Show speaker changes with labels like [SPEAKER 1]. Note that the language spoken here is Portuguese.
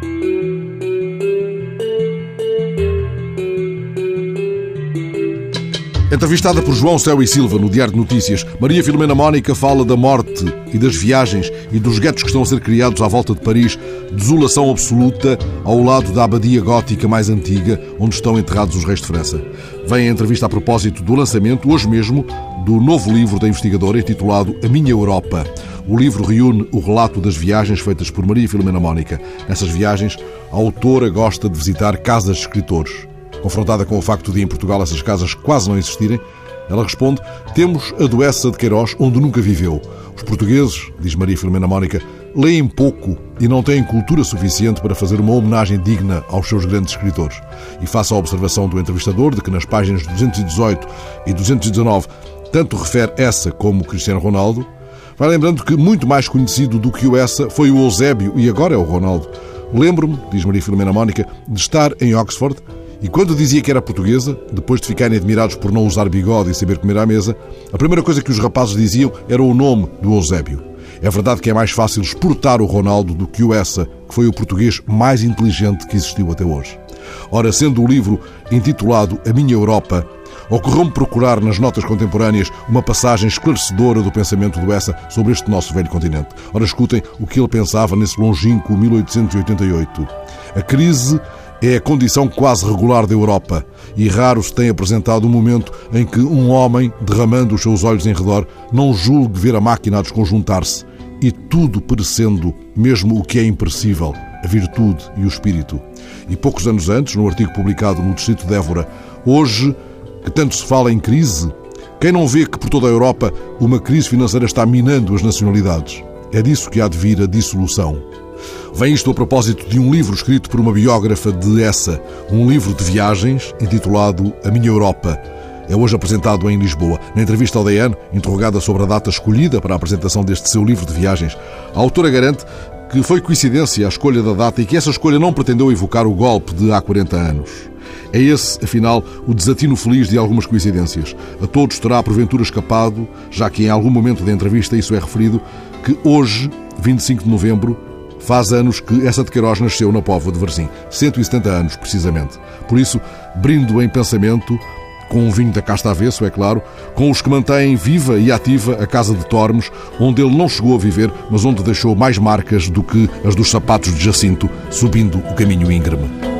[SPEAKER 1] Thank you. Entrevistada por João Céu e Silva no Diário de Notícias, Maria Filomena Mónica fala da morte e das viagens e dos guetos que estão a ser criados à volta de Paris, desolação absoluta ao lado da abadia gótica mais antiga, onde estão enterrados os reis de França. Vem a entrevista a propósito do lançamento, hoje mesmo, do novo livro da investigadora intitulado A Minha Europa. O livro reúne o relato das viagens feitas por Maria Filomena Mónica. Nessas viagens, a autora gosta de visitar casas de escritores. Confrontada com o facto de em Portugal essas casas quase não existirem, ela responde: Temos a doença de Queiroz onde nunca viveu. Os portugueses, diz Maria Filomena Mónica, leem pouco e não têm cultura suficiente para fazer uma homenagem digna aos seus grandes escritores. E faça a observação do entrevistador de que nas páginas 218 e 219 tanto refere essa como Cristiano Ronaldo, vai lembrando que muito mais conhecido do que o essa foi o Eusébio e agora é o Ronaldo. Lembro-me, diz Maria Filomena Mónica, de estar em Oxford e quando dizia que era portuguesa, depois de ficarem admirados por não usar bigode e saber comer à mesa, a primeira coisa que os rapazes diziam era o nome do Eusébio. É verdade que é mais fácil exportar o Ronaldo do que o Essa, que foi o português mais inteligente que existiu até hoje. Ora, sendo o livro intitulado A Minha Europa, ocorreu-me procurar nas notas contemporâneas uma passagem esclarecedora do pensamento do Essa sobre este nosso velho continente. Ora, escutem o que ele pensava nesse longínquo 1888. A crise é a condição quase regular da Europa e raro se tem apresentado um momento em que um homem, derramando os seus olhos em redor, não julgue ver a máquina a desconjuntar-se e tudo perecendo, mesmo o que é imperecível, a virtude e o espírito. E poucos anos antes, no artigo publicado no Distrito de Évora, hoje, que tanto se fala em crise, quem não vê que por toda a Europa uma crise financeira está minando as nacionalidades? É disso que há de vir a dissolução. Vem isto a propósito de um livro escrito por uma biógrafa de essa, um livro de viagens intitulado A Minha Europa. É hoje apresentado em Lisboa. Na entrevista ao DN, interrogada sobre a data escolhida para a apresentação deste seu livro de viagens, a autora garante que foi coincidência a escolha da data e que essa escolha não pretendeu evocar o golpe de há 40 anos. É esse, afinal, o desatino feliz de algumas coincidências. A todos terá porventura escapado, já que em algum momento da entrevista isso é referido, que hoje, 25 de novembro, Faz anos que essa de Queiroz nasceu na Póvoa de Varzim, 170 anos precisamente. Por isso, brindo em pensamento com um vinho da casta avesso, é claro, com os que mantêm viva e ativa a casa de Tormes, onde ele não chegou a viver, mas onde deixou mais marcas do que as dos sapatos de Jacinto subindo o caminho íngreme.